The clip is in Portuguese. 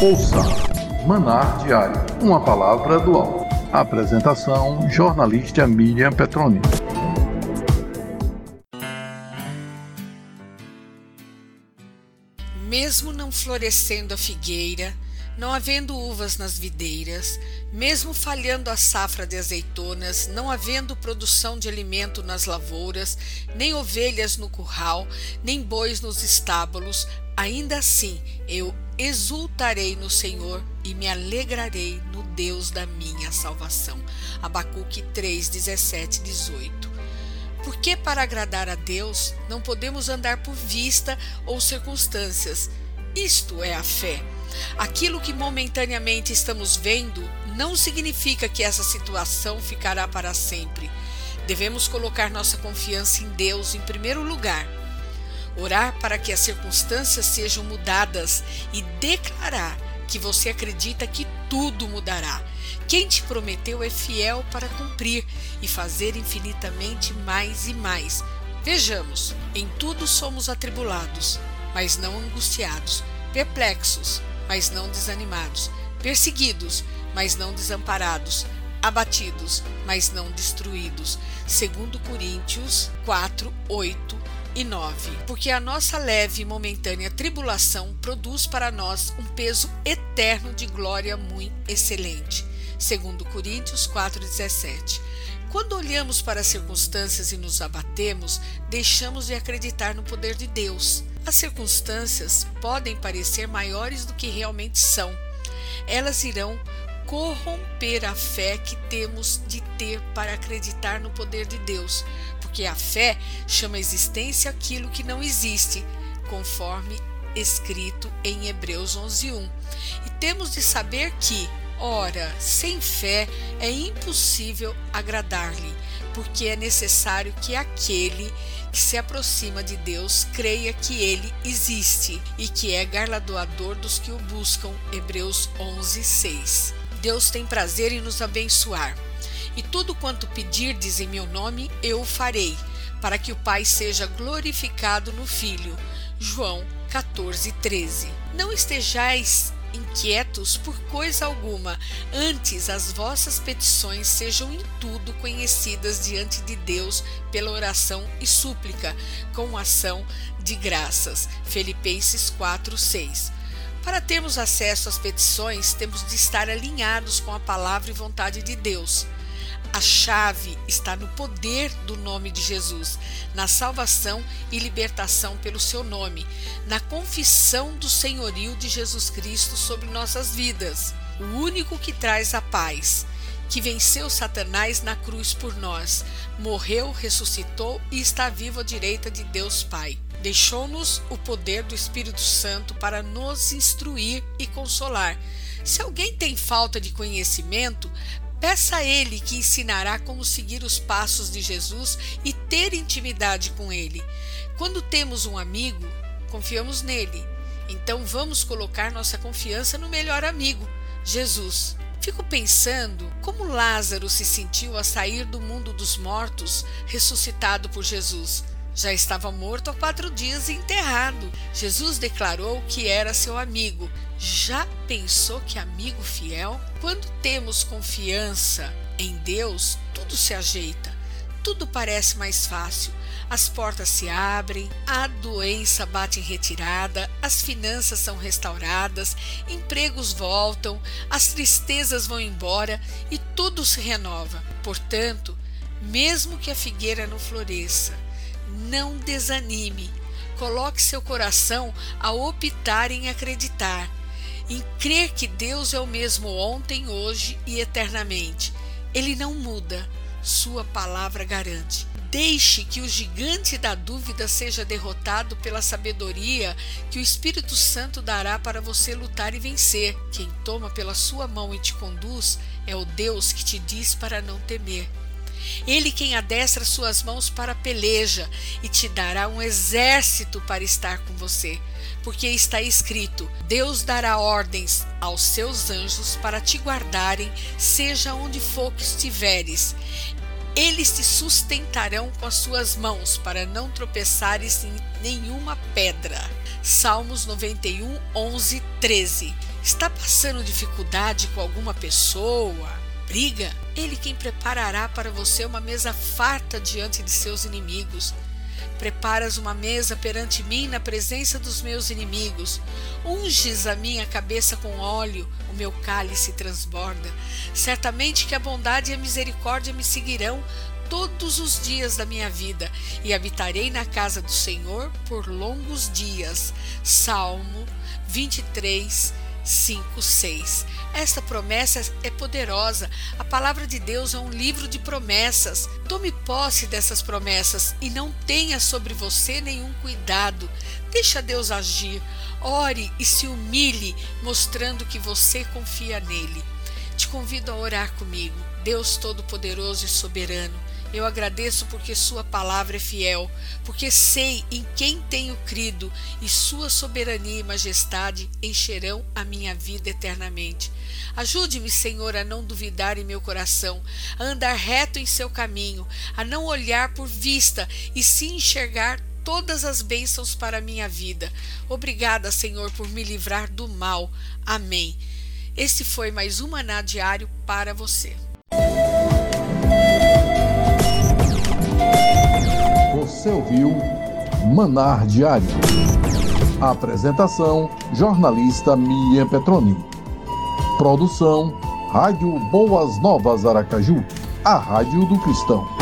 Ouça Manar Diário, uma palavra do alto. Apresentação: jornalista Miriam Petroni. Mesmo não florescendo a figueira, não havendo uvas nas videiras, mesmo falhando a safra de azeitonas, não havendo produção de alimento nas lavouras, nem ovelhas no curral, nem bois nos estábulos, ainda assim eu exultarei no Senhor e me alegrarei no Deus da minha salvação. Abacuque 3, 17, 18. Porque para agradar a Deus não podemos andar por vista ou circunstâncias. Isto é a fé. Aquilo que momentaneamente estamos vendo não significa que essa situação ficará para sempre. Devemos colocar nossa confiança em Deus em primeiro lugar. Orar para que as circunstâncias sejam mudadas e declarar que você acredita que tudo mudará. Quem te prometeu é fiel para cumprir e fazer infinitamente mais e mais. Vejamos, em tudo somos atribulados, mas não angustiados, perplexos, mas não desanimados, perseguidos, mas não desamparados, abatidos, mas não destruídos. Segundo Coríntios 4, 8 e 9. Porque a nossa leve e momentânea tribulação produz para nós um peso eterno de glória muito excelente. Segundo Coríntios 4:17. Quando olhamos para as circunstâncias e nos abatemos, deixamos de acreditar no poder de Deus. As circunstâncias podem parecer maiores do que realmente são. Elas irão corromper a fé que temos de ter para acreditar no poder de Deus, porque a fé chama a existência aquilo que não existe, conforme escrito em Hebreus 11:1. E temos de saber que Ora, sem fé é impossível agradar-lhe, porque é necessário que aquele que se aproxima de Deus creia que ele existe e que é galardoador dos que o buscam. Hebreus 11, 6. Deus tem prazer em nos abençoar. E tudo quanto pedirdes em meu nome, eu o farei, para que o Pai seja glorificado no Filho. João 14, 13. Não estejais inquietos por coisa alguma, antes as vossas petições sejam em tudo conhecidas diante de Deus pela oração e súplica, com ação de graças. Filipenses 4:6. Para termos acesso às petições, temos de estar alinhados com a palavra e vontade de Deus. A chave está no poder do nome de Jesus, na salvação e libertação pelo seu nome, na confissão do senhorio de Jesus Cristo sobre nossas vidas, o único que traz a paz, que venceu Satanás na cruz por nós, morreu, ressuscitou e está vivo à direita de Deus Pai. Deixou-nos o poder do Espírito Santo para nos instruir e consolar. Se alguém tem falta de conhecimento, Peça a Ele que ensinará como seguir os passos de Jesus e ter intimidade com Ele. Quando temos um amigo, confiamos nele. Então vamos colocar nossa confiança no melhor amigo, Jesus. Fico pensando como Lázaro se sentiu a sair do mundo dos mortos, ressuscitado por Jesus. Já estava morto há quatro dias e enterrado. Jesus declarou que era seu amigo. Já pensou que amigo fiel? Quando temos confiança em Deus, tudo se ajeita, tudo parece mais fácil. As portas se abrem, a doença bate em retirada, as finanças são restauradas, empregos voltam, as tristezas vão embora e tudo se renova. Portanto, mesmo que a figueira não floresça, não desanime. Coloque seu coração a optar em acreditar, em crer que Deus é o mesmo ontem, hoje e eternamente. Ele não muda, sua palavra garante. Deixe que o gigante da dúvida seja derrotado pela sabedoria que o Espírito Santo dará para você lutar e vencer. Quem toma pela sua mão e te conduz é o Deus que te diz para não temer. Ele quem adestra suas mãos para a peleja e te dará um exército para estar com você. Porque está escrito: Deus dará ordens aos seus anjos para te guardarem, seja onde for que estiveres. Eles te sustentarão com as suas mãos para não tropeçares em nenhuma pedra. Salmos 91, 11, 13. Está passando dificuldade com alguma pessoa? Briga? Ele quem preparará para você uma mesa farta diante de seus inimigos. Preparas uma mesa perante mim na presença dos meus inimigos. Unges a minha cabeça com óleo, o meu cálice transborda. Certamente que a bondade e a misericórdia me seguirão todos os dias da minha vida e habitarei na casa do Senhor por longos dias. Salmo 23, 5, 6. Esta promessa é poderosa. A palavra de Deus é um livro de promessas. Tome posse dessas promessas e não tenha sobre você nenhum cuidado. Deixa Deus agir. Ore e se humilhe, mostrando que você confia nele. Te convido a orar comigo. Deus Todo-Poderoso e Soberano, eu agradeço porque Sua palavra é fiel, porque sei em quem tenho crido e Sua soberania e majestade encherão a minha vida eternamente. Ajude-me, Senhor, a não duvidar em meu coração, a andar reto em seu caminho, a não olhar por vista e sim enxergar todas as bênçãos para a minha vida. Obrigada, Senhor, por me livrar do mal. Amém. Esse foi mais um Maná Diário para você. Você ouviu Manar Diário. Apresentação: jornalista Miriam Petroni. Produção: Rádio Boas Novas Aracaju, a rádio do cristão.